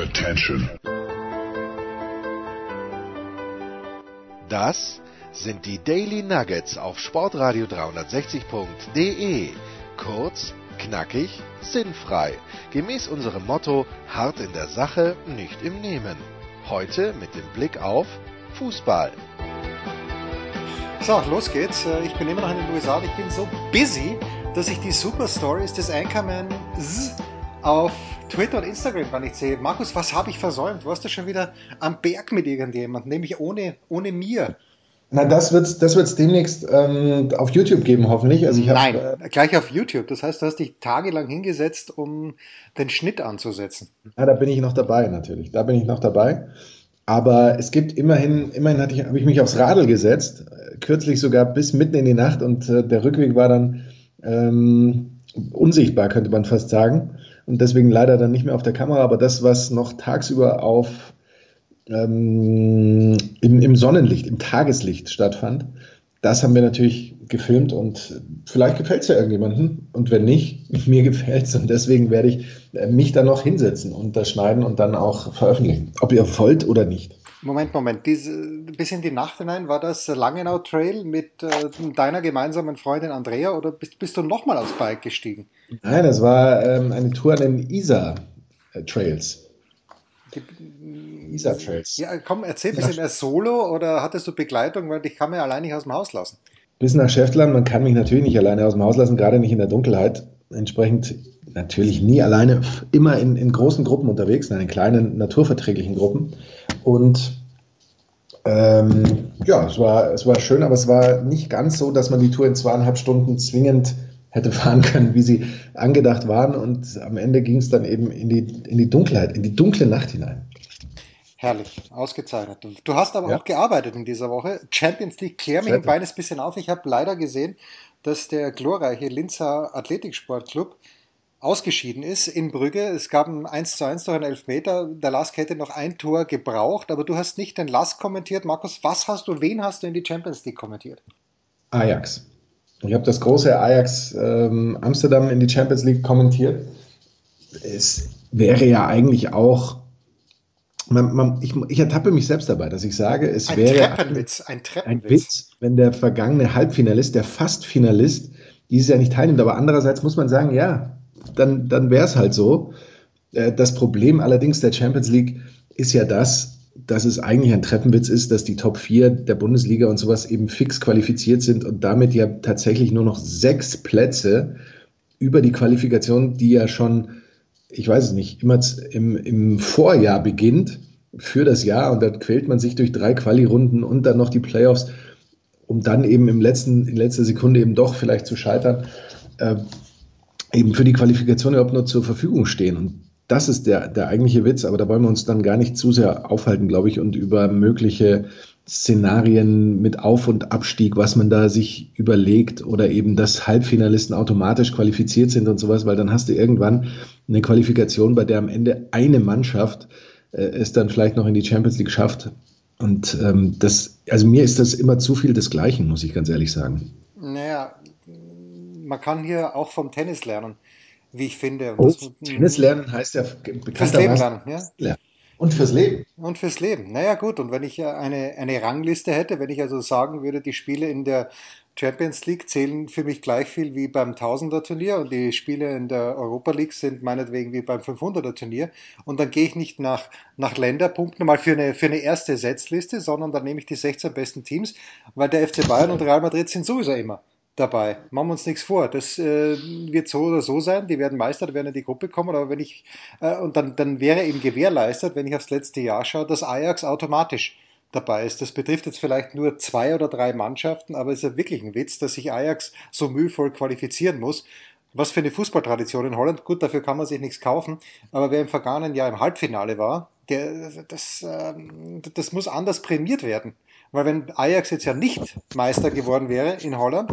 Attention. Das sind die Daily Nuggets auf Sportradio 360.de. Kurz, knackig, sinnfrei. Gemäß unserem Motto: hart in der Sache, nicht im Nehmen. Heute mit dem Blick auf Fußball. So, los geht's. Äh, ich bin immer noch in den USA und ich bin so busy, dass ich die Super Stories des Anchorman auf Twitter und Instagram gar nicht sehe. Markus, was habe ich versäumt? Warst du schon wieder am Berg mit irgendjemandem, nämlich ohne, ohne mir? Na, das wird es das wird's demnächst ähm, auf YouTube geben, hoffentlich. Also ich hab, Nein, äh, gleich auf YouTube. Das heißt, du hast dich tagelang hingesetzt, um den Schnitt anzusetzen. Ja, da bin ich noch dabei, natürlich. Da bin ich noch dabei. Aber es gibt immerhin, immerhin hatte ich, habe ich mich aufs Radl gesetzt, äh, kürzlich sogar bis mitten in die Nacht und äh, der Rückweg war dann ähm, unsichtbar, könnte man fast sagen. Und deswegen leider dann nicht mehr auf der Kamera, aber das, was noch tagsüber auf ähm, im, im Sonnenlicht, im Tageslicht stattfand, das haben wir natürlich gefilmt und vielleicht gefällt es ja irgendjemandem. Und wenn nicht, mir gefällt es. Und deswegen werde ich äh, mich dann noch hinsetzen und das schneiden und dann auch veröffentlichen. Ob ihr wollt oder nicht. Moment, Moment. Diese, bis in die Nacht hinein war das Langenau Trail mit äh, deiner gemeinsamen Freundin Andrea oder bist, bist du nochmal aufs Bike gestiegen? Nein, das war ähm, eine Tour an den Isar äh, Trails. Die, Isar Trails. Ja, komm, erzähl ein bisschen mehr Solo oder hattest du Begleitung, weil ich kann mir allein nicht aus dem Haus lassen. Bis nach Schäftland, man kann mich natürlich nicht alleine aus dem Haus lassen, gerade nicht in der Dunkelheit. Entsprechend natürlich nie alleine, immer in, in großen Gruppen unterwegs, in kleinen naturverträglichen Gruppen. Und ähm, ja, es war, es war schön, aber es war nicht ganz so, dass man die Tour in zweieinhalb Stunden zwingend hätte fahren können, wie sie angedacht waren. Und am Ende ging es dann eben in die, in die Dunkelheit, in die dunkle Nacht hinein. Herrlich, ausgezeichnet. Du hast aber ja. auch gearbeitet in dieser Woche. Champions League, klär mich ein kleines bisschen auf. Ich habe leider gesehen, dass der glorreiche Linzer Athletiksportclub ausgeschieden ist in Brügge. Es gab ein 1 zu 1 durch einen Elfmeter. Der Lask hätte noch ein Tor gebraucht, aber du hast nicht den Lask kommentiert. Markus, was hast du, wen hast du in die Champions League kommentiert? Ajax. Ich habe das große Ajax ähm, Amsterdam in die Champions League kommentiert. Es wäre ja eigentlich auch man, man, ich, ich, ertappe mich selbst dabei, dass ich sage, es ein wäre Treppenwitz, ein, Treppenwitz. ein Witz, wenn der vergangene Halbfinalist, der Fast-Finalist, dieses Jahr nicht teilnimmt. Aber andererseits muss man sagen, ja, dann, dann wäre es halt so. Äh, das Problem allerdings der Champions League ist ja das, dass es eigentlich ein Treppenwitz ist, dass die Top 4 der Bundesliga und sowas eben fix qualifiziert sind und damit ja tatsächlich nur noch sechs Plätze über die Qualifikation, die ja schon, ich weiß es nicht, immer im, im Vorjahr beginnt für das Jahr und dann quält man sich durch drei Quali-Runden und dann noch die Playoffs, um dann eben im letzten, in letzter Sekunde eben doch vielleicht zu scheitern. Eben für die Qualifikation überhaupt nur zur Verfügung stehen. Und das ist der, der eigentliche Witz, aber da wollen wir uns dann gar nicht zu sehr aufhalten, glaube ich, und über mögliche Szenarien mit Auf- und Abstieg, was man da sich überlegt oder eben, dass Halbfinalisten automatisch qualifiziert sind und sowas, weil dann hast du irgendwann eine Qualifikation, bei der am Ende eine Mannschaft äh, es dann vielleicht noch in die Champions League schafft. Und ähm, das, also mir ist das immer zu viel des Gleichen, muss ich ganz ehrlich sagen. Naja, man kann hier auch vom Tennis lernen, wie ich finde. Oh, Tennis lernen heißt ja fürs Leben lernen, ja? Und fürs Leben. Und fürs Leben. Naja, gut. Und wenn ich eine, eine Rangliste hätte, wenn ich also sagen würde, die Spiele in der Champions League zählen für mich gleich viel wie beim Tausender-Turnier und die Spiele in der Europa League sind meinetwegen wie beim 500er-Turnier. Und dann gehe ich nicht nach, nach Länderpunkten mal für eine, für eine erste Setzliste, sondern dann nehme ich die 16 besten Teams, weil der FC Bayern und Real Madrid sind sowieso immer dabei. Machen wir uns nichts vor. Das äh, wird so oder so sein. Die werden Meister, die werden in die Gruppe kommen. Aber wenn ich, äh, und dann, dann wäre eben gewährleistet, wenn ich aufs letzte Jahr schaue, dass Ajax automatisch dabei ist. Das betrifft jetzt vielleicht nur zwei oder drei Mannschaften, aber es ist ja wirklich ein Witz, dass sich Ajax so mühevoll qualifizieren muss. Was für eine Fußballtradition in Holland. Gut, dafür kann man sich nichts kaufen. Aber wer im vergangenen Jahr im Halbfinale war, der, das, ähm, das muss anders prämiert werden. Weil wenn Ajax jetzt ja nicht Meister geworden wäre in Holland,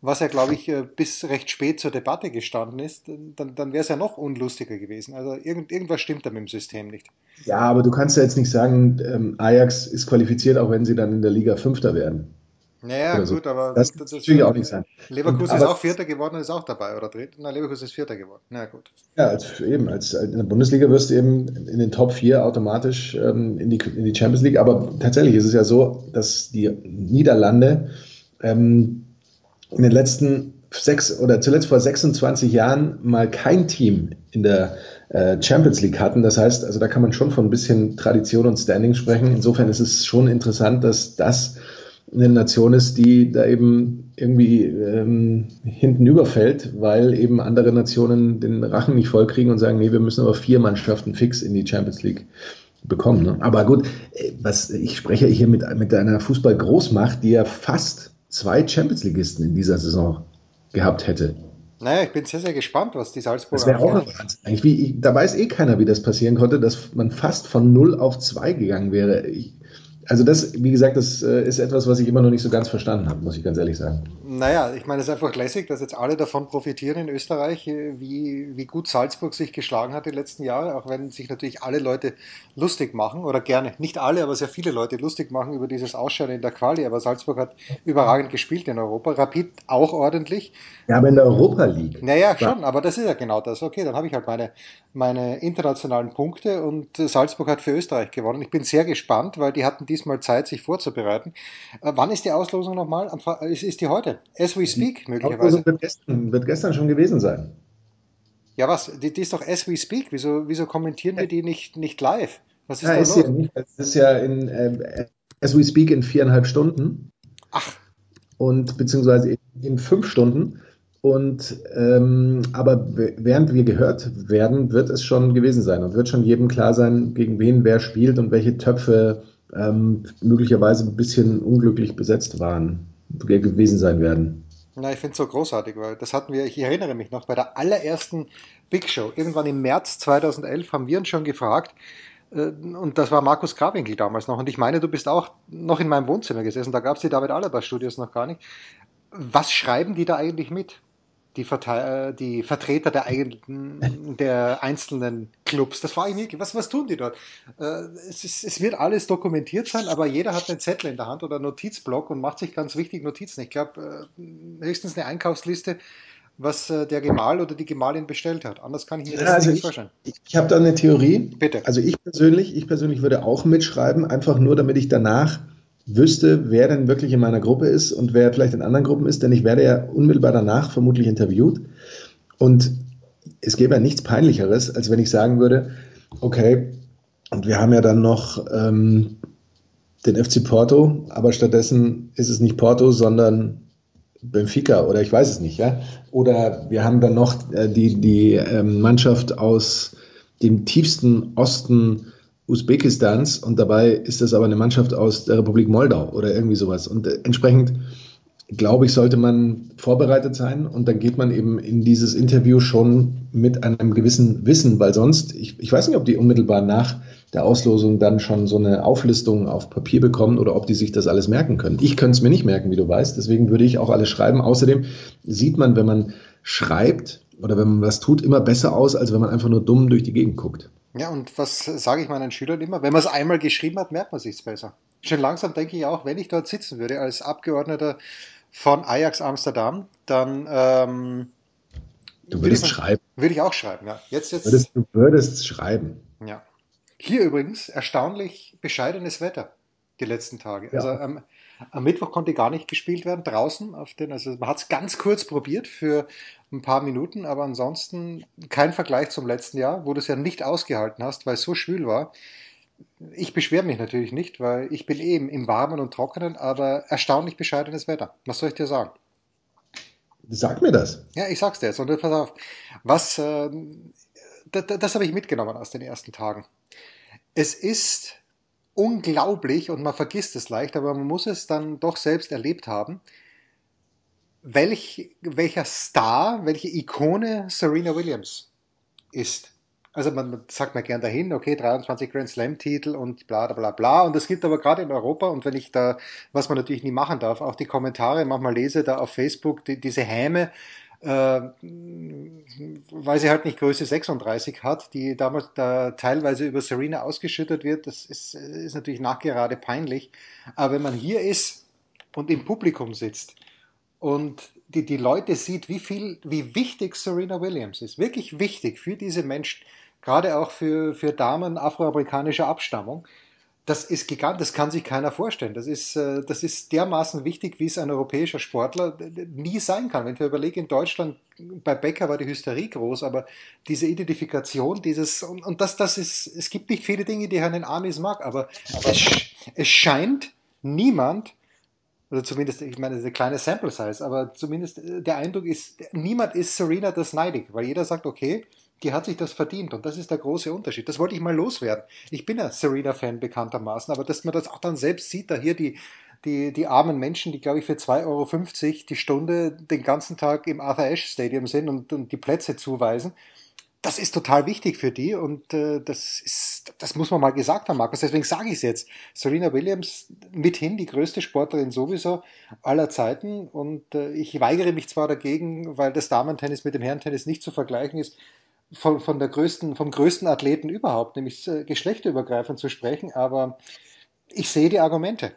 was ja, glaube ich, äh, bis recht spät zur Debatte gestanden ist, dann, dann wäre es ja noch unlustiger gewesen. Also irgend, irgendwas stimmt da mit dem System nicht. Ja, aber du kannst ja jetzt nicht sagen, ähm, Ajax ist qualifiziert, auch wenn sie dann in der Liga Fünfter werden. Naja, so. gut, aber das, das, das natürlich auch nicht sein. Leverkusen und, ist auch Vierter geworden und ist auch dabei, oder dreht? Na, Leverkusen ist Vierter geworden. Na gut. Ja, als, eben, als in der Bundesliga wirst du eben in den Top 4 automatisch ähm, in, die, in die Champions League. Aber tatsächlich ist es ja so, dass die Niederlande ähm, in den letzten sechs oder zuletzt vor 26 Jahren mal kein Team in der äh, Champions League hatten. Das heißt, also da kann man schon von ein bisschen Tradition und Standing sprechen. Insofern ist es schon interessant, dass das eine Nation ist, die da eben irgendwie ähm, hinten überfällt, weil eben andere Nationen den Rachen nicht vollkriegen und sagen, nee, wir müssen aber vier Mannschaften fix in die Champions League bekommen. Ne? Aber gut, äh, was ich spreche hier mit, mit einer Fußball-Großmacht, die ja fast zwei Champions Leagueisten in dieser Saison gehabt hätte. Naja, ich bin sehr, sehr gespannt, was die Salzburger. Das wäre auch noch Eigentlich wie, da weiß eh keiner, wie das passieren konnte, dass man fast von 0 auf 2 gegangen wäre. Ich, also das, wie gesagt, das äh, ist etwas, was ich immer noch nicht so ganz verstanden habe, muss ich ganz ehrlich sagen. Naja, ich meine, es ist einfach lässig, dass jetzt alle davon profitieren in Österreich, äh, wie, wie gut Salzburg sich geschlagen hat die letzten Jahre, auch wenn sich natürlich alle Leute lustig machen, oder gerne, nicht alle, aber sehr viele Leute lustig machen über dieses Ausscheiden in der Quali, aber Salzburg hat überragend gespielt in Europa, Rapid auch ordentlich. Ja, aber in der Europa League. Naja, schon, aber das ist ja genau das. Okay, dann habe ich halt meine, meine internationalen Punkte und Salzburg hat für Österreich gewonnen. Ich bin sehr gespannt, weil die hatten diesmal Zeit, sich vorzubereiten. Äh, wann ist die Auslosung nochmal? Ist, ist die heute? As we speak, möglicherweise. Wird gestern, wird gestern schon gewesen sein. Ja, was? Die, die, ist doch as we speak. Wieso, wieso kommentieren wir die nicht, nicht live? Was ist ja, da ist los? Ja nicht. Es ist ja in äh, as we speak in viereinhalb Stunden. Ach. Und beziehungsweise in, in fünf Stunden. Und ähm, aber während wir gehört werden, wird es schon gewesen sein und wird schon jedem klar sein, gegen wen wer spielt und welche Töpfe ähm, möglicherweise ein bisschen unglücklich besetzt waren, gewesen sein werden. Na, ich finde es so großartig, weil das hatten wir, ich erinnere mich noch, bei der allerersten Big Show, irgendwann im März 2011, haben wir uns schon gefragt, äh, und das war Markus Grabwinkel damals noch. Und ich meine, du bist auch noch in meinem Wohnzimmer gesessen, da gab es die David Alaba Studios noch gar nicht. Was schreiben die da eigentlich mit? Die, Verte äh, die Vertreter der, eigenen, der einzelnen Clubs. Das frage ich mich, was, was tun die dort? Äh, es, ist, es, wird alles dokumentiert sein, aber jeder hat einen Zettel in der Hand oder einen Notizblock und macht sich ganz wichtig Notizen. Ich glaube, äh, höchstens eine Einkaufsliste, was der Gemahl oder die Gemahlin bestellt hat. Anders kann ich mir das ja, also nicht ich, vorstellen. Ich, ich habe da eine Theorie. Bitte. Also ich persönlich, ich persönlich würde auch mitschreiben, einfach nur, damit ich danach wüsste, wer denn wirklich in meiner Gruppe ist und wer vielleicht in anderen Gruppen ist, denn ich werde ja unmittelbar danach vermutlich interviewt. Und es gäbe ja nichts Peinlicheres, als wenn ich sagen würde, okay, und wir haben ja dann noch ähm, den FC Porto, aber stattdessen ist es nicht Porto, sondern Benfica oder ich weiß es nicht, ja. Oder wir haben dann noch äh, die, die ähm, Mannschaft aus dem tiefsten Osten Usbekistans und dabei ist das aber eine Mannschaft aus der Republik Moldau oder irgendwie sowas. Und äh, entsprechend glaube ich, sollte man vorbereitet sein und dann geht man eben in dieses Interview schon mit einem gewissen Wissen, weil sonst, ich, ich weiß nicht, ob die unmittelbar nach der Auslosung dann schon so eine Auflistung auf Papier bekommen oder ob die sich das alles merken können. Ich könnte es mir nicht merken, wie du weißt, deswegen würde ich auch alles schreiben. Außerdem sieht man, wenn man schreibt oder wenn man was tut, immer besser aus, als wenn man einfach nur dumm durch die Gegend guckt. Ja, und was sage ich meinen Schülern immer? Wenn man es einmal geschrieben hat, merkt man sich besser. Schon langsam denke ich auch, wenn ich dort sitzen würde als Abgeordneter von Ajax Amsterdam, dann ähm, Du würdest würde schreiben. Würde ich auch schreiben, ja. Jetzt, jetzt, würdest, du würdest schreiben. Ja. Hier übrigens erstaunlich bescheidenes Wetter die letzten Tage. Ja. Also am, am, Mittwoch konnte gar nicht gespielt werden draußen auf den, also man hat es ganz kurz probiert für ein paar Minuten, aber ansonsten kein Vergleich zum letzten Jahr, wo du es ja nicht ausgehalten hast, weil es so schwül war. Ich beschwere mich natürlich nicht, weil ich bin eben im Warmen und Trockenen, aber erstaunlich bescheidenes Wetter. Was soll ich dir sagen? Sag mir das. Ja, ich sag's dir jetzt. Und pass auf, was, äh, das, das habe ich mitgenommen aus den ersten Tagen. Es ist unglaublich und man vergisst es leicht, aber man muss es dann doch selbst erlebt haben, welch, welcher Star, welche Ikone Serena Williams ist. Also man sagt mal gern dahin, okay, 23 Grand Slam-Titel und bla bla bla. Und es gibt aber gerade in Europa, und wenn ich da, was man natürlich nie machen darf, auch die Kommentare manchmal lese da auf Facebook, die, diese Häme, äh, weil sie halt nicht Größe 36 hat, die damals da teilweise über Serena ausgeschüttet wird, das ist, ist natürlich nachgerade peinlich. Aber wenn man hier ist, und im Publikum sitzt und die, die Leute sieht, wie viel, wie wichtig Serena Williams ist, wirklich wichtig für diese Menschen, gerade auch für, für Damen afroamerikanischer Abstammung, das ist gigantisch, das kann sich keiner vorstellen. Das ist, äh, das ist dermaßen wichtig, wie es ein europäischer Sportler nie sein kann. Wenn ich überlege, in Deutschland, bei Becker war die Hysterie groß, aber diese Identifikation, dieses, und, und das, das ist, es gibt nicht viele Dinge, die Herrn Amis mag, aber es, es scheint niemand, oder zumindest, ich meine, eine kleine Sample Size, aber zumindest äh, der Eindruck ist, niemand ist Serena das neidig, weil jeder sagt, okay, die hat sich das verdient und das ist der große Unterschied. Das wollte ich mal loswerden. Ich bin ja Serena-Fan bekanntermaßen, aber dass man das auch dann selbst sieht, da hier die, die, die armen Menschen, die glaube ich für 2,50 Euro die Stunde den ganzen Tag im Arthur Ashe Stadium sind und, und die Plätze zuweisen, das ist total wichtig für die und äh, das ist, das muss man mal gesagt haben, Markus. Deswegen sage ich es jetzt. Serena Williams mithin die größte Sportlerin sowieso aller Zeiten und äh, ich weigere mich zwar dagegen, weil das Damentennis mit dem Herrentennis nicht zu vergleichen ist, von, von der größten, vom größten Athleten überhaupt, nämlich äh, geschlechterübergreifend zu sprechen, aber ich sehe die Argumente.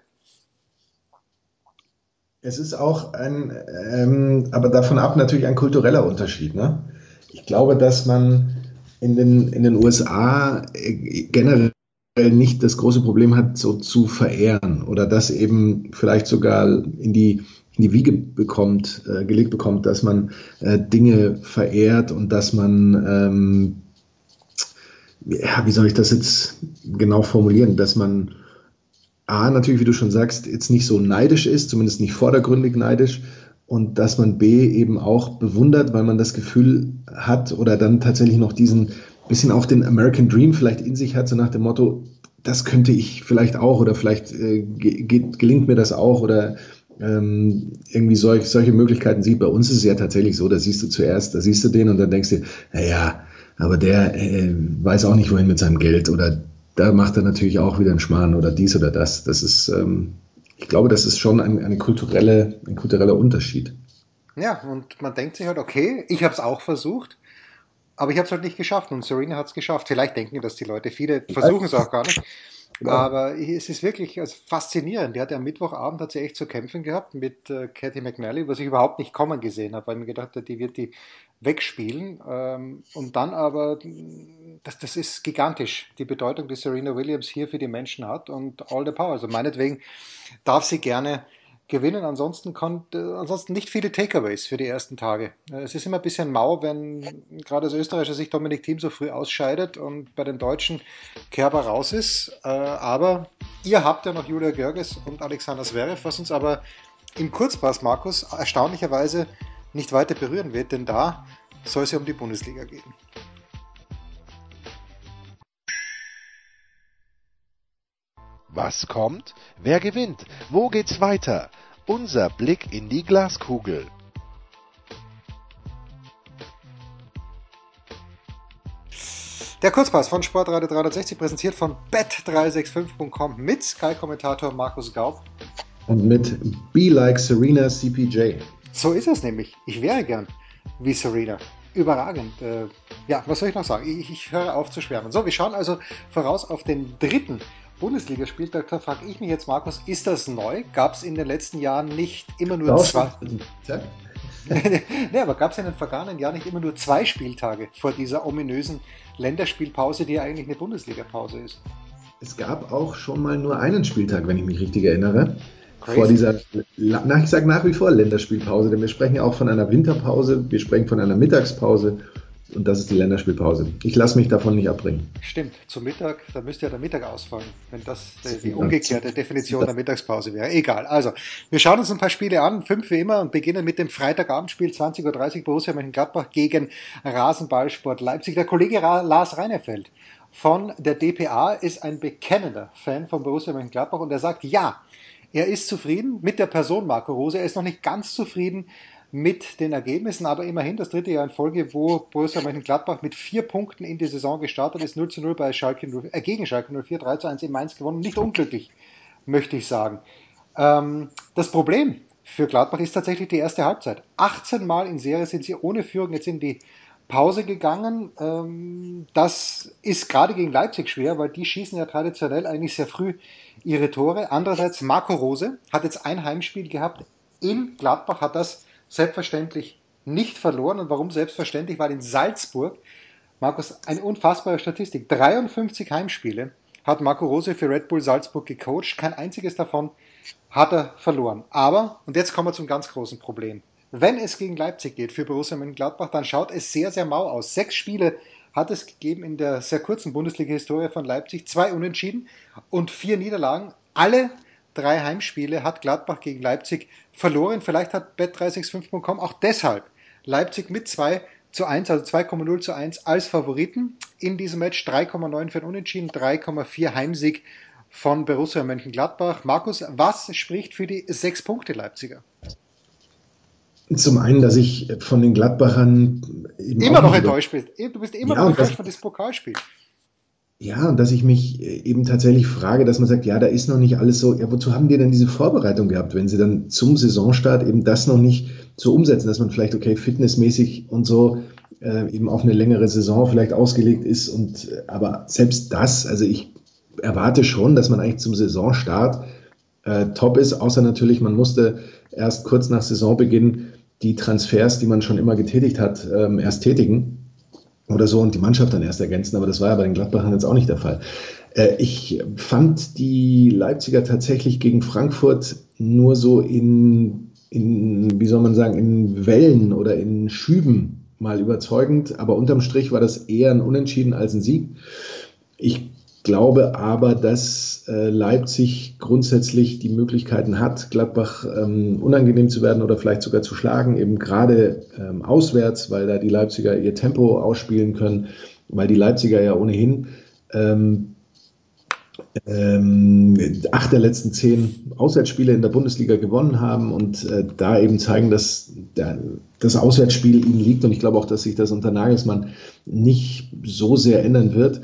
Es ist auch ein, ähm, aber davon ab natürlich ein kultureller Unterschied. Ne? Ich glaube, dass man in den, in den USA äh, generell nicht das große Problem hat, so zu verehren oder das eben vielleicht sogar in die in die Wiege bekommt, äh, gelegt bekommt, dass man äh, Dinge verehrt und dass man, ähm, ja, wie soll ich das jetzt genau formulieren, dass man A, natürlich, wie du schon sagst, jetzt nicht so neidisch ist, zumindest nicht vordergründig neidisch, und dass man B eben auch bewundert, weil man das Gefühl hat oder dann tatsächlich noch diesen bisschen auch den American Dream vielleicht in sich hat, so nach dem Motto, das könnte ich vielleicht auch oder vielleicht äh, gelingt mir das auch oder ähm, irgendwie solch, solche Möglichkeiten sieht. Bei uns ist es ja tatsächlich so, da siehst du zuerst, da siehst du den und dann denkst du, naja, aber der äh, weiß auch nicht, wohin mit seinem Geld oder da macht er natürlich auch wieder einen Schmarrn oder dies oder das. Das ist, ähm, ich glaube, das ist schon ein, eine kulturelle, ein kultureller Unterschied. Ja, und man denkt sich halt, okay, ich habe es auch versucht, aber ich habe es halt nicht geschafft und Serena hat es geschafft. Vielleicht denken das die Leute, viele versuchen es auch gar nicht. Genau. Aber es ist wirklich also faszinierend. Die hat ja am Mittwochabend hat sie echt zu kämpfen gehabt mit äh, Cathy McNally, was ich überhaupt nicht kommen gesehen habe, weil ich mir gedacht habe, die wird die wegspielen. Ähm, und dann aber, das, das ist gigantisch, die Bedeutung, die Serena Williams hier für die Menschen hat und all the power. Also meinetwegen darf sie gerne gewinnen. Ansonsten, konnte, ansonsten nicht viele Takeaways für die ersten Tage. Äh, es ist immer ein bisschen mau, wenn gerade als Österreicher sich Dominik Thiem so früh ausscheidet und bei den Deutschen Kerber raus ist. Äh, aber ihr habt ja noch Julia Görges und Alexander Zverev, was uns aber im Kurzpass, Markus, erstaunlicherweise nicht weiter berühren wird, denn da soll es ja um die Bundesliga gehen. Was kommt? Wer gewinnt? Wo geht's weiter? Unser Blick in die Glaskugel. Der Kurzpass von Sportradio 360 präsentiert von bet365.com mit Sky-Kommentator Markus Gaub. Und mit Be Like Serena CPJ. So ist es nämlich. Ich wäre gern wie Serena. Überragend. Äh, ja, was soll ich noch sagen? Ich, ich höre auf zu schwärmen. So, wir schauen also voraus auf den dritten Bundesligaspieltag, da frage ich mich jetzt, Markus, ist das neu? Gab es in den letzten Jahren nicht immer nur Raus. zwei? ne, aber gab es in den vergangenen Jahren nicht immer nur zwei Spieltage vor dieser ominösen Länderspielpause, die ja eigentlich eine Bundesligapause ist? Es gab auch schon mal nur einen Spieltag, wenn ich mich richtig erinnere. Crazy. Vor dieser, ich sage nach wie vor Länderspielpause, denn wir sprechen ja auch von einer Winterpause, wir sprechen von einer Mittagspause und das ist die Länderspielpause. Ich lasse mich davon nicht abbringen. Stimmt, zum Mittag, da müsste ja der Mittag ausfallen, wenn das die umgekehrte Definition der Mittagspause wäre. Egal. Also, wir schauen uns ein paar Spiele an, fünf wie immer, und beginnen mit dem Freitagabendspiel 20.30 Uhr Borussia Mönchengladbach gegen Rasenballsport Leipzig. Der Kollege Lars Reinefeld von der DPA ist ein bekennender Fan von Borussia Mönchengladbach und er sagt, ja, er ist zufrieden mit der Person Marco Rose. Er ist noch nicht ganz zufrieden mit den Ergebnissen, aber immerhin das dritte Jahr in Folge, wo Borussia Mönchengladbach mit vier Punkten in die Saison gestartet ist, 0 zu 0 bei Schalke 0, äh, gegen Schalke 04, 3 zu 1 in Mainz gewonnen, nicht unglücklich, möchte ich sagen. Ähm, das Problem für Gladbach ist tatsächlich die erste Halbzeit. 18 Mal in Serie sind sie ohne Führung jetzt in die Pause gegangen. Ähm, das ist gerade gegen Leipzig schwer, weil die schießen ja traditionell eigentlich sehr früh ihre Tore. Andererseits Marco Rose hat jetzt ein Heimspiel gehabt in Gladbach, hat das selbstverständlich nicht verloren. Und warum selbstverständlich? Weil in Salzburg, Markus, eine unfassbare Statistik, 53 Heimspiele hat Marco Rose für Red Bull Salzburg gecoacht. Kein einziges davon hat er verloren. Aber, und jetzt kommen wir zum ganz großen Problem. Wenn es gegen Leipzig geht für Borussia Mönchengladbach, dann schaut es sehr, sehr mau aus. Sechs Spiele hat es gegeben in der sehr kurzen Bundesliga-Historie von Leipzig. Zwei Unentschieden und vier Niederlagen. Alle drei Heimspiele hat Gladbach gegen Leipzig verloren. Vielleicht hat bet365.com auch deshalb Leipzig mit zwei zu 1, also 2,0 zu 1 als Favoriten in diesem Match. 3,9 für ein Unentschieden, 3,4 Heimsieg von Borussia Mönchengladbach. Markus, was spricht für die sechs Punkte Leipziger? Zum einen, dass ich von den Gladbachern immer noch enttäuscht bist. Du bist immer ja, noch enttäuscht von diesem Pokalspiel. Ja, und dass ich mich eben tatsächlich frage, dass man sagt, ja, da ist noch nicht alles so, ja, wozu haben die denn diese Vorbereitung gehabt, wenn sie dann zum Saisonstart eben das noch nicht so umsetzen, dass man vielleicht, okay, fitnessmäßig und so äh, eben auf eine längere Saison vielleicht ausgelegt ist und aber selbst das, also ich erwarte schon, dass man eigentlich zum Saisonstart äh, top ist, außer natürlich, man musste erst kurz nach Saisonbeginn die Transfers, die man schon immer getätigt hat, ähm, erst tätigen oder so und die Mannschaft dann erst ergänzen. Aber das war ja bei den Gladbachern jetzt auch nicht der Fall. Äh, ich fand die Leipziger tatsächlich gegen Frankfurt nur so in, in, wie soll man sagen, in Wellen oder in Schüben mal überzeugend. Aber unterm Strich war das eher ein Unentschieden als ein Sieg. Ich glaube aber, dass äh, Leipzig grundsätzlich die Möglichkeiten hat, Gladbach ähm, unangenehm zu werden oder vielleicht sogar zu schlagen, eben gerade ähm, auswärts, weil da die Leipziger ihr Tempo ausspielen können, weil die Leipziger ja ohnehin ähm, ähm, acht der letzten zehn Auswärtsspiele in der Bundesliga gewonnen haben und äh, da eben zeigen, dass der, das Auswärtsspiel ihnen liegt. Und ich glaube auch, dass sich das unter Nagelsmann nicht so sehr ändern wird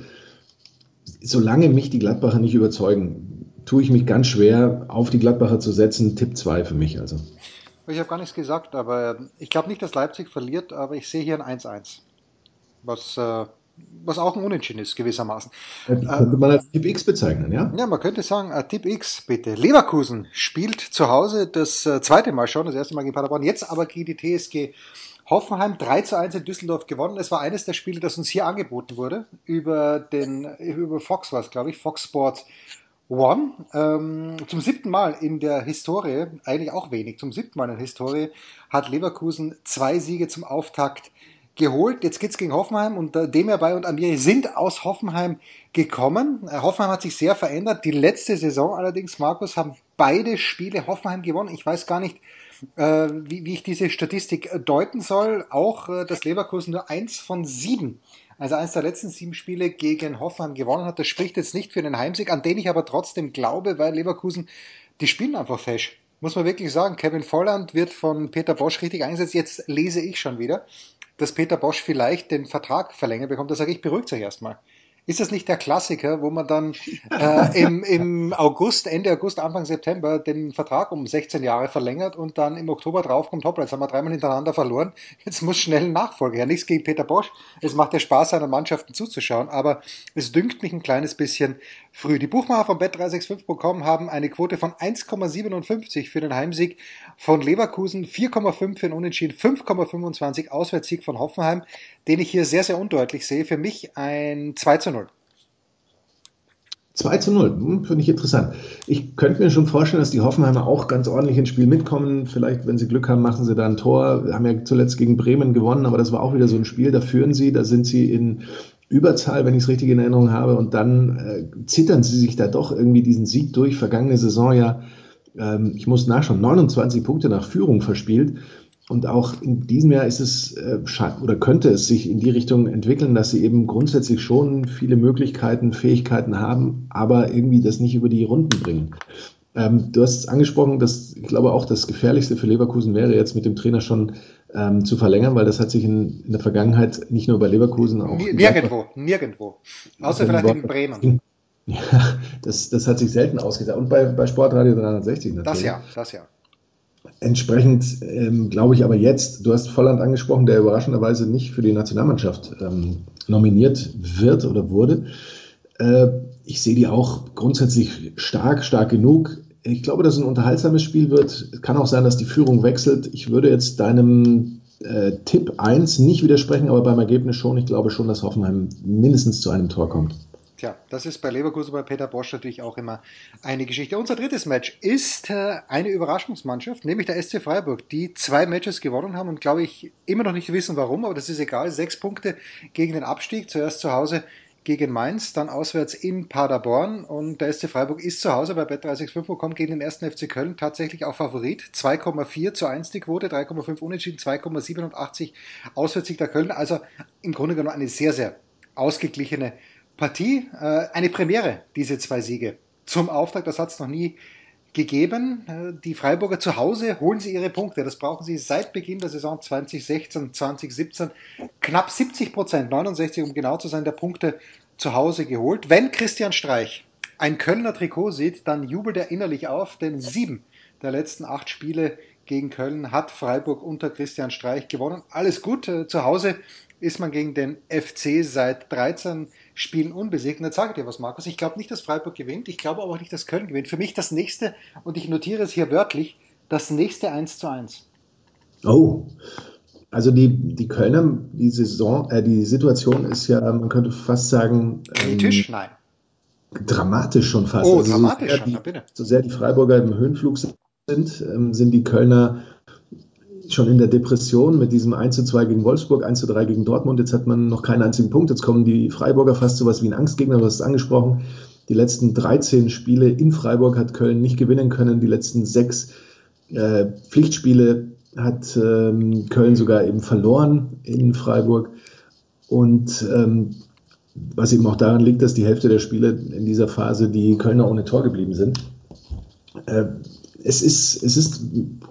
solange mich die Gladbacher nicht überzeugen, tue ich mich ganz schwer, auf die Gladbacher zu setzen. Tipp 2 für mich also. Ich habe gar nichts gesagt, aber ich glaube nicht, dass Leipzig verliert, aber ich sehe hier ein 1-1. Was, äh, was auch ein Unentschieden ist, gewissermaßen. Das könnte man als Tipp X bezeichnen, ja? Ja, man könnte sagen, äh, Tipp X, bitte. Leverkusen spielt zu Hause das äh, zweite Mal schon, das erste Mal gegen Paderborn, jetzt aber gegen die TSG Hoffenheim 3 zu 1 in Düsseldorf gewonnen. Es war eines der Spiele, das uns hier angeboten wurde. Über den, über Fox war es, glaube ich, Fox Sports One. Ähm, zum siebten Mal in der Historie, eigentlich auch wenig, zum siebten Mal in der Historie hat Leverkusen zwei Siege zum Auftakt geholt. Jetzt geht's gegen Hoffenheim und äh, Demir und Amiri sind aus Hoffenheim gekommen. Äh, Hoffenheim hat sich sehr verändert. Die letzte Saison allerdings, Markus, haben beide Spiele Hoffenheim gewonnen. Ich weiß gar nicht, wie, wie ich diese Statistik äh, deuten soll. Auch, äh, dass Leverkusen nur eins von sieben, also eins der letzten sieben Spiele gegen Hoffenheim gewonnen hat. Das spricht jetzt nicht für den Heimsieg, an den ich aber trotzdem glaube, weil Leverkusen, die spielen einfach fesch. Muss man wirklich sagen, Kevin Volland wird von Peter Bosch richtig eingesetzt. Jetzt lese ich schon wieder, dass Peter Bosch vielleicht den Vertrag verlängert bekommt. Da sage ich, beruhigt euch erstmal. Ist das nicht der Klassiker, wo man dann äh, im, im August, Ende August, Anfang September den Vertrag um 16 Jahre verlängert und dann im Oktober draufkommt, hoppla, jetzt haben wir dreimal hintereinander verloren, jetzt muss schnell ein Nachfolger her. Nichts gegen Peter Bosch, es macht ja Spaß, seinen Mannschaften zuzuschauen, aber es dünkt mich ein kleines bisschen früh. Die Buchmacher von bet365.com haben eine Quote von 1,57 für den Heimsieg von Leverkusen, 4,5 für den Unentschieden, 5,25 Auswärtssieg von Hoffenheim, den ich hier sehr, sehr undeutlich sehe. Für mich ein 2 zu 0. 2 zu 0, hm, finde ich interessant. Ich könnte mir schon vorstellen, dass die Hoffenheimer auch ganz ordentlich ins Spiel mitkommen. Vielleicht, wenn sie Glück haben, machen sie da ein Tor. Wir haben ja zuletzt gegen Bremen gewonnen, aber das war auch wieder so ein Spiel, da führen sie, da sind sie in Überzahl, wenn ich es richtig in Erinnerung habe, und dann äh, zittern sie sich da doch irgendwie diesen Sieg durch. Vergangene Saison ja, ähm, ich muss nachschauen, 29 Punkte nach Führung verspielt. Und auch in diesem Jahr ist es äh, oder könnte es sich in die Richtung entwickeln, dass sie eben grundsätzlich schon viele Möglichkeiten, Fähigkeiten haben, aber irgendwie das nicht über die Runden bringen. Ähm, du hast es angesprochen, dass ich glaube auch das Gefährlichste für Leverkusen wäre, jetzt mit dem Trainer schon ähm, zu verlängern, weil das hat sich in, in, der Vergangenheit nicht nur bei Leverkusen auch. Nirgendwo, nirgendwo. Außer vielleicht in Bremen. Ja, das, das hat sich selten ausgesagt. Und bei, bei Sportradio 360 natürlich. Das ja, das ja. Entsprechend ähm, glaube ich aber jetzt, du hast Volland angesprochen, der überraschenderweise nicht für die Nationalmannschaft ähm, nominiert wird oder wurde. Äh, ich sehe die auch grundsätzlich stark, stark genug. Ich glaube, dass es ein unterhaltsames Spiel wird. Kann auch sein, dass die Führung wechselt. Ich würde jetzt deinem äh, Tipp 1 nicht widersprechen, aber beim Ergebnis schon. Ich glaube schon, dass Hoffenheim mindestens zu einem Tor kommt. Tja, das ist bei Leverkusen bei Peter Bosch natürlich auch immer eine Geschichte. Unser drittes Match ist äh, eine Überraschungsmannschaft, nämlich der SC Freiburg, die zwei Matches gewonnen haben und glaube ich immer noch nicht wissen warum, aber das ist egal. Sechs Punkte gegen den Abstieg, zuerst zu Hause gegen Mainz, dann auswärts in Paderborn und der SC Freiburg ist zu Hause bei Bet365 kommt gegen den ersten FC Köln tatsächlich auch Favorit. 2,4 zu 1 die Quote, 3,5 unentschieden, 2,87 Auswärtssieg der Köln. Also im Grunde genommen eine sehr, sehr ausgeglichene Partie. Äh, eine Premiere, diese zwei Siege. Zum Auftakt, das hat es noch nie gegeben. Äh, die Freiburger zu Hause holen sie ihre Punkte. Das brauchen sie seit Beginn der Saison 2016, 2017. Knapp 70 Prozent, 69 um genau zu sein, der Punkte zu Hause geholt. Wenn Christian Streich ein Kölner Trikot sieht, dann jubelt er innerlich auf, denn sieben der letzten acht Spiele gegen Köln hat Freiburg unter Christian Streich gewonnen. Alles gut. Äh, zu Hause ist man gegen den FC seit 13 Spielen sage ich dir was, Markus. Ich glaube nicht, dass Freiburg gewinnt. Ich glaube aber auch nicht, dass Köln gewinnt. Für mich das nächste, und ich notiere es hier wörtlich, das nächste 1 zu 1. Oh. Also die, die Kölner, die Saison, äh, die Situation ist ja, man könnte fast sagen. Ähm? Nein. Dramatisch schon fast. Oh, also dramatisch so schon, die, bitte. So sehr die Freiburger im Höhenflug sind, ähm, sind die Kölner schon in der Depression mit diesem 1 zu 2 gegen Wolfsburg, 1 zu 3 gegen Dortmund. Jetzt hat man noch keinen einzigen Punkt. Jetzt kommen die Freiburger fast so was wie ein Angstgegner, du hast es angesprochen. Die letzten 13 Spiele in Freiburg hat Köln nicht gewinnen können. Die letzten sechs äh, Pflichtspiele hat ähm, Köln sogar eben verloren in Freiburg. Und ähm, was eben auch daran liegt, dass die Hälfte der Spiele in dieser Phase die Kölner ohne Tor geblieben sind. Äh, es ist, es ist,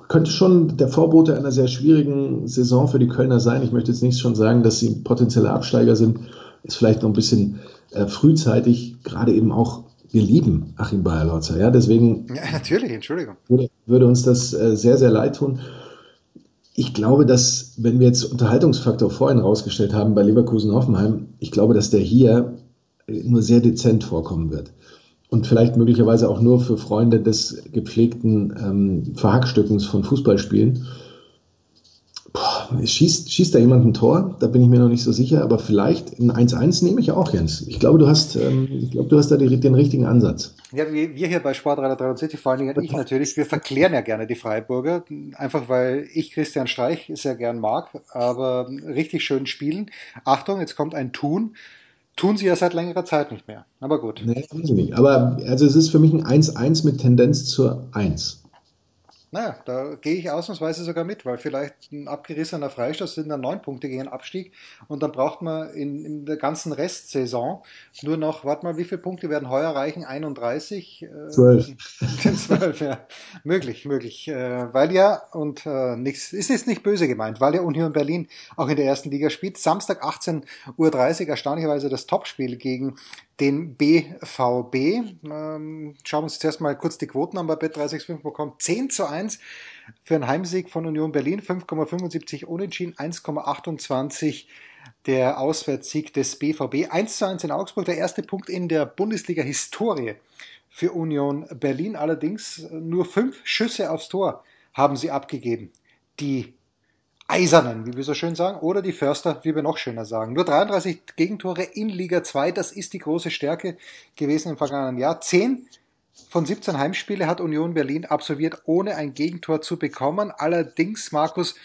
könnte schon der Vorbote einer sehr schwierigen Saison für die Kölner sein. Ich möchte jetzt nicht schon sagen, dass sie potenzielle Absteiger sind. Ist vielleicht noch ein bisschen äh, frühzeitig, gerade eben auch wir lieben Achim Bayerlotzer. Ja, deswegen. Ja, natürlich, Entschuldigung. Würde, würde uns das äh, sehr, sehr leid tun. Ich glaube, dass, wenn wir jetzt Unterhaltungsfaktor vorhin rausgestellt haben bei Leverkusen Hoffenheim, ich glaube, dass der hier äh, nur sehr dezent vorkommen wird und vielleicht möglicherweise auch nur für Freunde des gepflegten ähm, Verhackstückens von Fußballspielen. Boah, schießt, schießt da jemand ein Tor? Da bin ich mir noch nicht so sicher, aber vielleicht ein 1-1 nehme ich auch, Jens. Ich glaube, du hast, ähm, ich glaube, du hast da die, den richtigen Ansatz. Ja, wir, wir hier bei Sportradar 73, vor allen Dingen ich natürlich, wir verklären ja gerne die Freiburger, einfach weil ich Christian Streich sehr gern mag, aber richtig schön spielen. Achtung, jetzt kommt ein Tun. Tun sie ja seit längerer Zeit nicht mehr. Aber gut. Nee, tun sie nicht. Aber also es ist für mich ein 1-1 mit Tendenz zur 1. Naja, da gehe ich ausnahmsweise sogar mit, weil vielleicht ein abgerissener Freistoß sind dann neun Punkte gegen den Abstieg und dann braucht man in, in der ganzen Restsaison nur noch, warte mal, wie viele Punkte werden heuer reichen? 31? Zwölf. Äh, 12, ja. Möglich, möglich. Äh, weil ja, und äh, nichts, ist jetzt nicht böse gemeint, weil ja Union Berlin auch in der ersten Liga spielt. Samstag 18.30 Uhr, erstaunlicherweise das Topspiel gegen den BVB. Ähm, schauen wir uns zuerst mal kurz die Quoten an bei Bet365 bekommen. 10 zu 1 für einen Heimsieg von Union Berlin, 5,75 Unentschieden, 1,28 der Auswärtssieg des BVB. 1 zu 1 in Augsburg, der erste Punkt in der Bundesliga-Historie für Union Berlin. Allerdings nur fünf Schüsse aufs Tor haben sie abgegeben. Die Eisernen, wie wir so schön sagen, oder die Förster, wie wir noch schöner sagen. Nur 33 Gegentore in Liga 2, das ist die große Stärke gewesen im vergangenen Jahr. 10 von 17 Heimspiele hat Union Berlin absolviert, ohne ein Gegentor zu bekommen. Allerdings, Markus,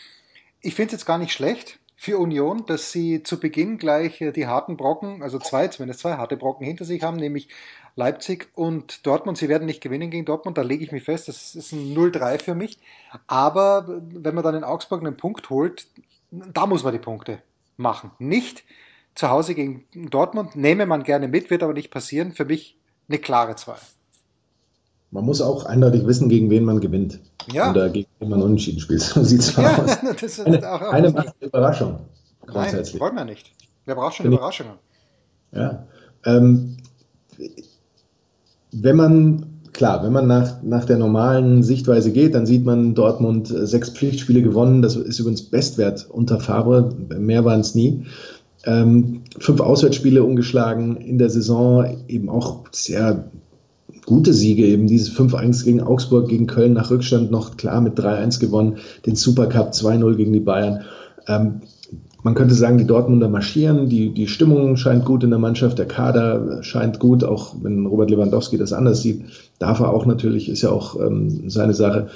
ich finde es jetzt gar nicht schlecht für Union, dass sie zu Beginn gleich die harten Brocken, also zwei, zumindest zwei harte Brocken hinter sich haben, nämlich Leipzig und Dortmund. Sie werden nicht gewinnen gegen Dortmund, da lege ich mich fest. Das ist ein 0-3 für mich. Aber wenn man dann in Augsburg einen Punkt holt, da muss man die Punkte machen. Nicht zu Hause gegen Dortmund, nehme man gerne mit, wird aber nicht passieren. Für mich eine klare 2. Man muss auch eindeutig wissen, gegen wen man gewinnt. Ja. Oder gegen wen man unentschieden spielt. So sieht es ja, aus. das ist Eine, auch, eine macht Überraschung. Nein, Grundsätzlich. wollen wir nicht. Wer braucht schon Bin ich- Überraschungen? Ja. Ähm, wenn man klar, wenn man nach, nach der normalen Sichtweise geht, dann sieht man Dortmund äh, sechs Pflichtspiele gewonnen. Das ist übrigens Bestwert unter Favre. Mehr waren es nie. Ähm, fünf Auswärtsspiele ungeschlagen in der Saison, eben auch sehr gute Siege, eben. Dieses 5-1 gegen Augsburg, gegen Köln nach Rückstand noch klar mit 3-1 gewonnen, den Supercup 2-0 gegen die Bayern. Ähm, man könnte sagen, die Dortmunder marschieren, die, die Stimmung scheint gut in der Mannschaft, der Kader scheint gut, auch wenn Robert Lewandowski das anders sieht, darf er auch natürlich, ist ja auch ähm, seine Sache.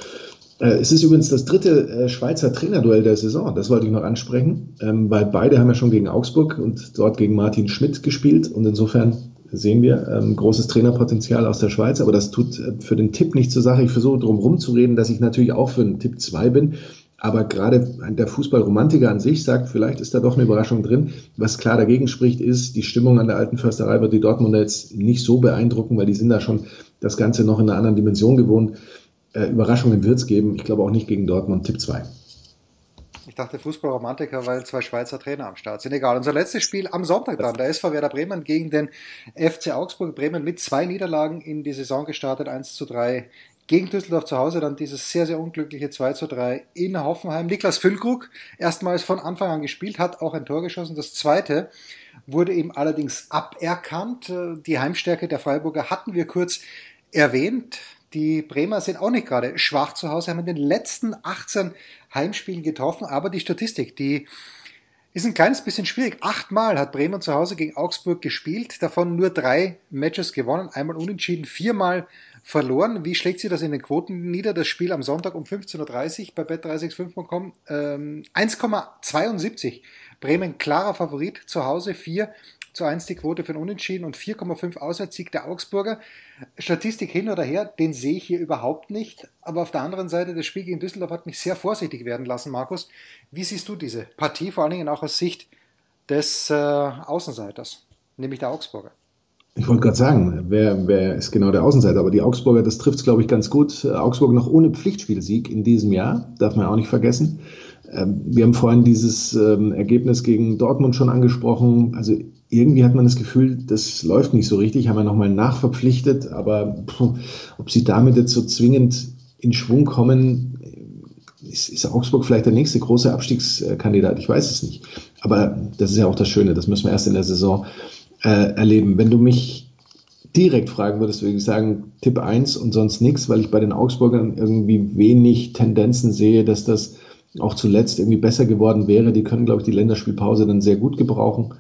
Äh, es ist übrigens das dritte äh, Schweizer Trainerduell der Saison, das wollte ich noch ansprechen, ähm, weil beide haben ja schon gegen Augsburg und dort gegen Martin Schmidt gespielt. Und insofern sehen wir ähm, großes Trainerpotenzial aus der Schweiz, aber das tut äh, für den Tipp nicht zur Sache. Ich versuche drum rumzureden, dass ich natürlich auch für den Tipp 2 bin, aber gerade der Fußballromantiker an sich sagt, vielleicht ist da doch eine Überraschung drin. Was klar dagegen spricht, ist, die Stimmung an der alten Försterei wird die Dortmunder jetzt nicht so beeindrucken, weil die sind da schon das Ganze noch in einer anderen Dimension gewohnt. Äh, Überraschungen wird es geben. Ich glaube auch nicht gegen Dortmund. Tipp 2. Ich dachte Fußballromantiker, weil zwei Schweizer Trainer am Start sind. Egal. Unser letztes Spiel am Sonntag dann. Der SV Werder Bremen gegen den FC Augsburg. Bremen mit zwei Niederlagen in die Saison gestartet. 1 zu 3 gegen Düsseldorf zu Hause dann dieses sehr, sehr unglückliche 2 zu 3 in Hoffenheim. Niklas Füllkrug erstmals von Anfang an gespielt, hat auch ein Tor geschossen. Das zweite wurde ihm allerdings aberkannt. Die Heimstärke der Freiburger hatten wir kurz erwähnt. Die Bremer sind auch nicht gerade schwach zu Hause, haben in den letzten 18 Heimspielen getroffen, aber die Statistik, die ist ein kleines bisschen schwierig. Achtmal hat Bremen zu Hause gegen Augsburg gespielt, davon nur drei Matches gewonnen, einmal unentschieden, viermal verloren. Wie schlägt sie das in den Quoten nieder? Das Spiel am Sonntag um 15.30 Uhr bei bet365.com. Ähm, 1,72. Bremen klarer Favorit zu Hause. 4 zu 1 die Quote für den Unentschieden und 4,5 Auswärtssieg der Augsburger. Statistik hin oder her, den sehe ich hier überhaupt nicht. Aber auf der anderen Seite, das Spiel gegen Düsseldorf hat mich sehr vorsichtig werden lassen, Markus. Wie siehst du diese Partie, vor allen Dingen auch aus Sicht des äh, Außenseiters, nämlich der Augsburger? Ich wollte gerade sagen, wer, wer ist genau der Außenseiter? Aber die Augsburger, das trifft es, glaube ich, ganz gut. Augsburg noch ohne Pflichtspielsieg in diesem Jahr, darf man auch nicht vergessen. Ähm, wir haben vorhin dieses ähm, Ergebnis gegen Dortmund schon angesprochen. Also irgendwie hat man das Gefühl, das läuft nicht so richtig. Haben wir nochmal nachverpflichtet, aber puh, ob sie damit jetzt so zwingend in Schwung kommen, ist, ist Augsburg vielleicht der nächste große Abstiegskandidat. Ich weiß es nicht. Aber das ist ja auch das Schöne. Das müssen wir erst in der Saison äh, erleben. Wenn du mich direkt fragen würdest, würde ich sagen, Tipp 1 und sonst nichts, weil ich bei den Augsburgern irgendwie wenig Tendenzen sehe, dass das auch zuletzt irgendwie besser geworden wäre. Die können, glaube ich, die Länderspielpause dann sehr gut gebrauchen.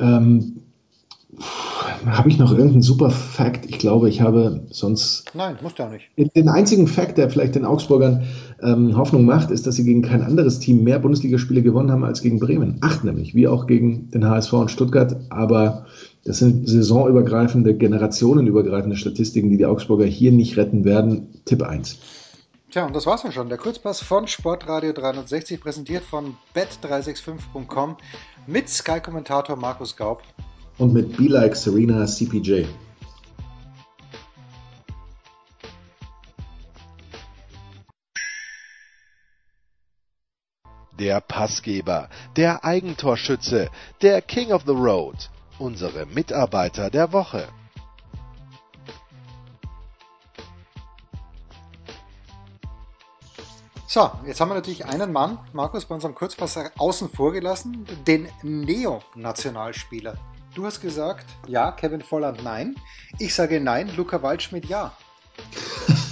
Ähm, habe ich noch irgendeinen super Fact? Ich glaube, ich habe sonst. Nein, muss ja nicht. Den einzigen Fact, der vielleicht den Augsburgern ähm, Hoffnung macht, ist, dass sie gegen kein anderes Team mehr Bundesligaspiele gewonnen haben als gegen Bremen. Acht nämlich, wie auch gegen den HSV und Stuttgart. Aber das sind saisonübergreifende, generationenübergreifende Statistiken, die die Augsburger hier nicht retten werden. Tipp 1. Tja, und das war's dann schon. Der Kurzpass von Sportradio 360, präsentiert von bet365.com mit Sky-Kommentator Markus Gaub. Und mit Be Like Serena CPJ. Der Passgeber, der Eigentorschütze, der King of the Road, unsere Mitarbeiter der Woche. So, jetzt haben wir natürlich einen Mann, Markus, bei unserem Kurzpass außen vor gelassen, den Neo-Nationalspieler. Du hast gesagt, ja, Kevin Volland nein. Ich sage nein, Luca Waldschmidt ja.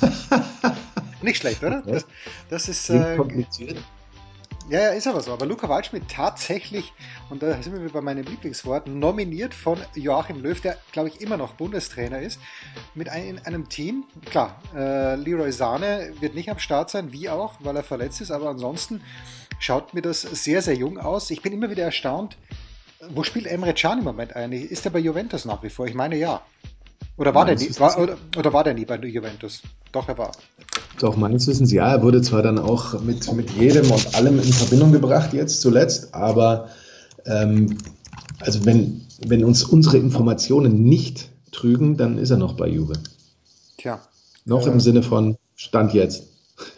Nicht schlecht, oder? Das, das ist. Äh, kompliziert. Ja, ja, ist aber so. Aber Luca Waldschmidt tatsächlich, und da sind wir bei meinem Lieblingswort, nominiert von Joachim Löw, der, glaube ich, immer noch Bundestrainer ist, mit ein, einem Team. Klar, äh, Leroy Sahne wird nicht am Start sein, wie auch, weil er verletzt ist, aber ansonsten schaut mir das sehr, sehr jung aus. Ich bin immer wieder erstaunt, wo spielt Emre Can im Moment eigentlich? Ist er bei Juventus nach wie vor? Ich meine ja. Oder war, der nie, war, oder, oder war der nie bei Juventus? Doch, er war. Doch, meines Wissens ja. Er wurde zwar dann auch mit, mit jedem und allem in Verbindung gebracht, jetzt zuletzt, aber ähm, also wenn, wenn uns unsere Informationen nicht trügen, dann ist er noch bei Juve. Tja. Noch äh, im Sinne von Stand jetzt.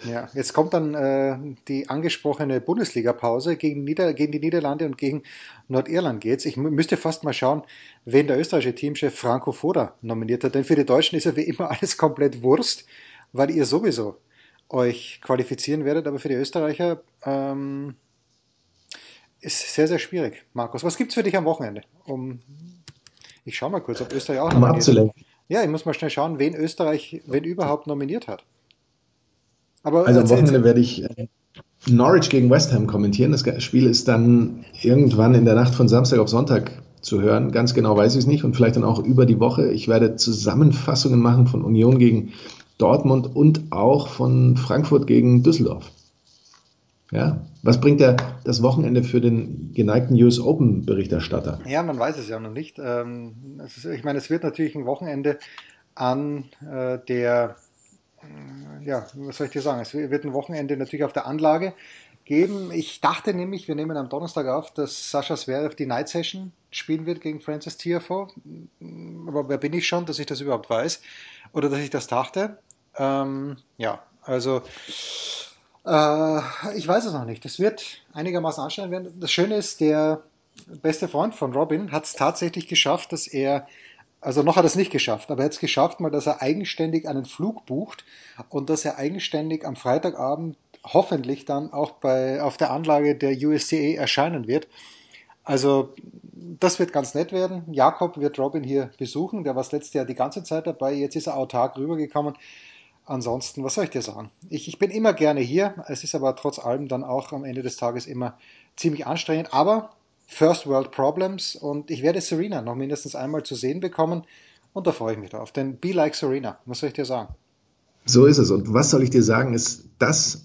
Ja, jetzt kommt dann äh, die angesprochene Bundesliga-Pause gegen, Nieder gegen die Niederlande und gegen Nordirland geht's. Ich müsste fast mal schauen, wen der österreichische Teamchef Franco Foda nominiert hat, denn für die Deutschen ist ja wie immer alles komplett Wurst, weil ihr sowieso euch qualifizieren werdet, aber für die Österreicher ähm, ist sehr, sehr schwierig. Markus, was gibt's für dich am Wochenende? Um, ich schau mal kurz, ob Österreich auch nominiert. Ja, ich muss mal schnell schauen, wen Österreich, wen überhaupt nominiert hat. Aber also am Wochenende werde ich äh, Norwich gegen West Ham kommentieren. Das Spiel ist dann irgendwann in der Nacht von Samstag auf Sonntag zu hören. Ganz genau weiß ich es nicht und vielleicht dann auch über die Woche. Ich werde Zusammenfassungen machen von Union gegen Dortmund und auch von Frankfurt gegen Düsseldorf. Ja, was bringt der, das Wochenende für den geneigten US Open Berichterstatter? Ja, man weiß es ja noch nicht. Ähm, ich meine, es wird natürlich ein Wochenende an äh, der ja, was soll ich dir sagen? Es wird ein Wochenende natürlich auf der Anlage geben. Ich dachte nämlich, wir nehmen am Donnerstag auf, dass Sascha Zverev die Night Session spielen wird gegen Francis Tiafoe. Aber wer bin ich schon, dass ich das überhaupt weiß? Oder dass ich das dachte? Ähm, ja, also äh, ich weiß es noch nicht. Es wird einigermaßen anstrengend werden. Das Schöne ist, der beste Freund von Robin hat es tatsächlich geschafft, dass er also noch hat er es nicht geschafft, aber er hat es geschafft, mal, dass er eigenständig einen Flug bucht und dass er eigenständig am Freitagabend hoffentlich dann auch bei, auf der Anlage der USCA erscheinen wird. Also das wird ganz nett werden. Jakob wird Robin hier besuchen. Der war das letzte Jahr die ganze Zeit dabei. Jetzt ist er autark rübergekommen. Ansonsten, was soll ich dir sagen? Ich, ich bin immer gerne hier. Es ist aber trotz allem dann auch am Ende des Tages immer ziemlich anstrengend. Aber First World Problems und ich werde Serena noch mindestens einmal zu sehen bekommen und da freue ich mich drauf. Denn Be Like Serena, was soll ich dir sagen? So ist es. Und was soll ich dir sagen, ist das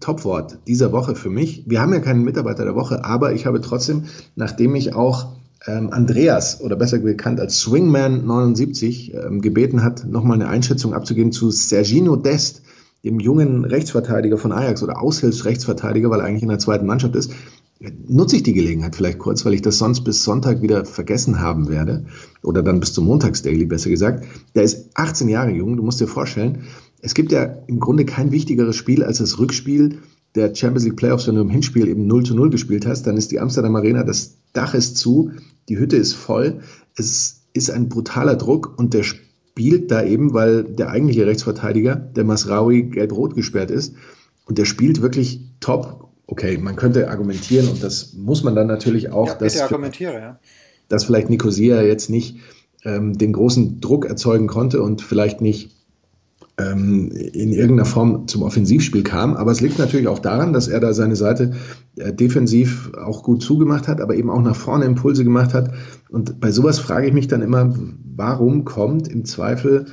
Topwort dieser Woche für mich. Wir haben ja keinen Mitarbeiter der Woche, aber ich habe trotzdem, nachdem ich auch ähm, Andreas oder besser bekannt als Swingman 79 ähm, gebeten hat, nochmal eine Einschätzung abzugeben zu Sergino Dest, dem jungen Rechtsverteidiger von Ajax oder Aushilfsrechtsverteidiger, weil er eigentlich in der zweiten Mannschaft ist, nutze ich die Gelegenheit vielleicht kurz, weil ich das sonst bis Sonntag wieder vergessen haben werde. Oder dann bis zum Montagsdaily besser gesagt. Der ist 18 Jahre jung, du musst dir vorstellen, es gibt ja im Grunde kein wichtigeres Spiel als das Rückspiel der Champions League Playoffs, wenn du im Hinspiel eben 0 zu 0 gespielt hast, dann ist die Amsterdam Arena, das Dach ist zu, die Hütte ist voll, es ist ein brutaler Druck und der spielt da eben, weil der eigentliche Rechtsverteidiger, der Masraoui, gelb-rot gesperrt ist. Und der spielt wirklich top okay, man könnte argumentieren und das muss man dann natürlich auch, ja, dass, argumentiere, ja. dass vielleicht Nicosia jetzt nicht ähm, den großen Druck erzeugen konnte und vielleicht nicht ähm, in irgendeiner Form zum Offensivspiel kam. Aber es liegt natürlich auch daran, dass er da seine Seite äh, defensiv auch gut zugemacht hat, aber eben auch nach vorne Impulse gemacht hat. Und bei sowas frage ich mich dann immer, warum kommt im Zweifel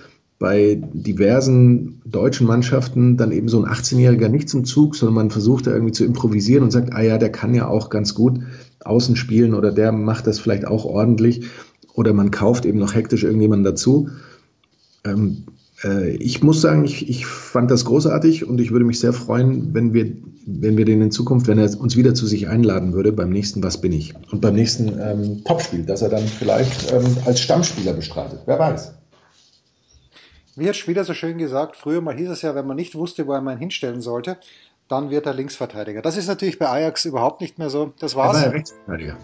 bei diversen deutschen Mannschaften dann eben so ein 18-Jähriger nicht zum Zug, sondern man versucht da irgendwie zu improvisieren und sagt, ah ja, der kann ja auch ganz gut außen spielen oder der macht das vielleicht auch ordentlich oder man kauft eben noch hektisch irgendjemanden dazu. Ähm, äh, ich muss sagen, ich, ich fand das großartig und ich würde mich sehr freuen, wenn wir, wenn wir den in Zukunft, wenn er uns wieder zu sich einladen würde, beim nächsten Was bin ich? Und beim nächsten ähm, Topspiel, dass er dann vielleicht ähm, als Stammspieler bestreitet. Wer weiß. Wie hat Spieler so schön gesagt, früher mal hieß es ja, wenn man nicht wusste, wo er man hinstellen sollte, dann wird er Linksverteidiger. Das ist natürlich bei Ajax überhaupt nicht mehr so. Das war's. Er war ja Rechtsverteidiger.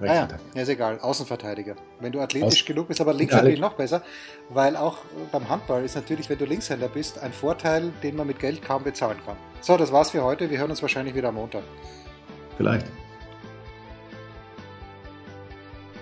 Ah ja, ja, ist egal, Außenverteidiger. Wenn du athletisch Aus genug bist, aber links natürlich noch besser, weil auch beim Handball ist natürlich, wenn du Linkshänder bist, ein Vorteil, den man mit Geld kaum bezahlen kann. So, das war's für heute. Wir hören uns wahrscheinlich wieder am Montag. Vielleicht.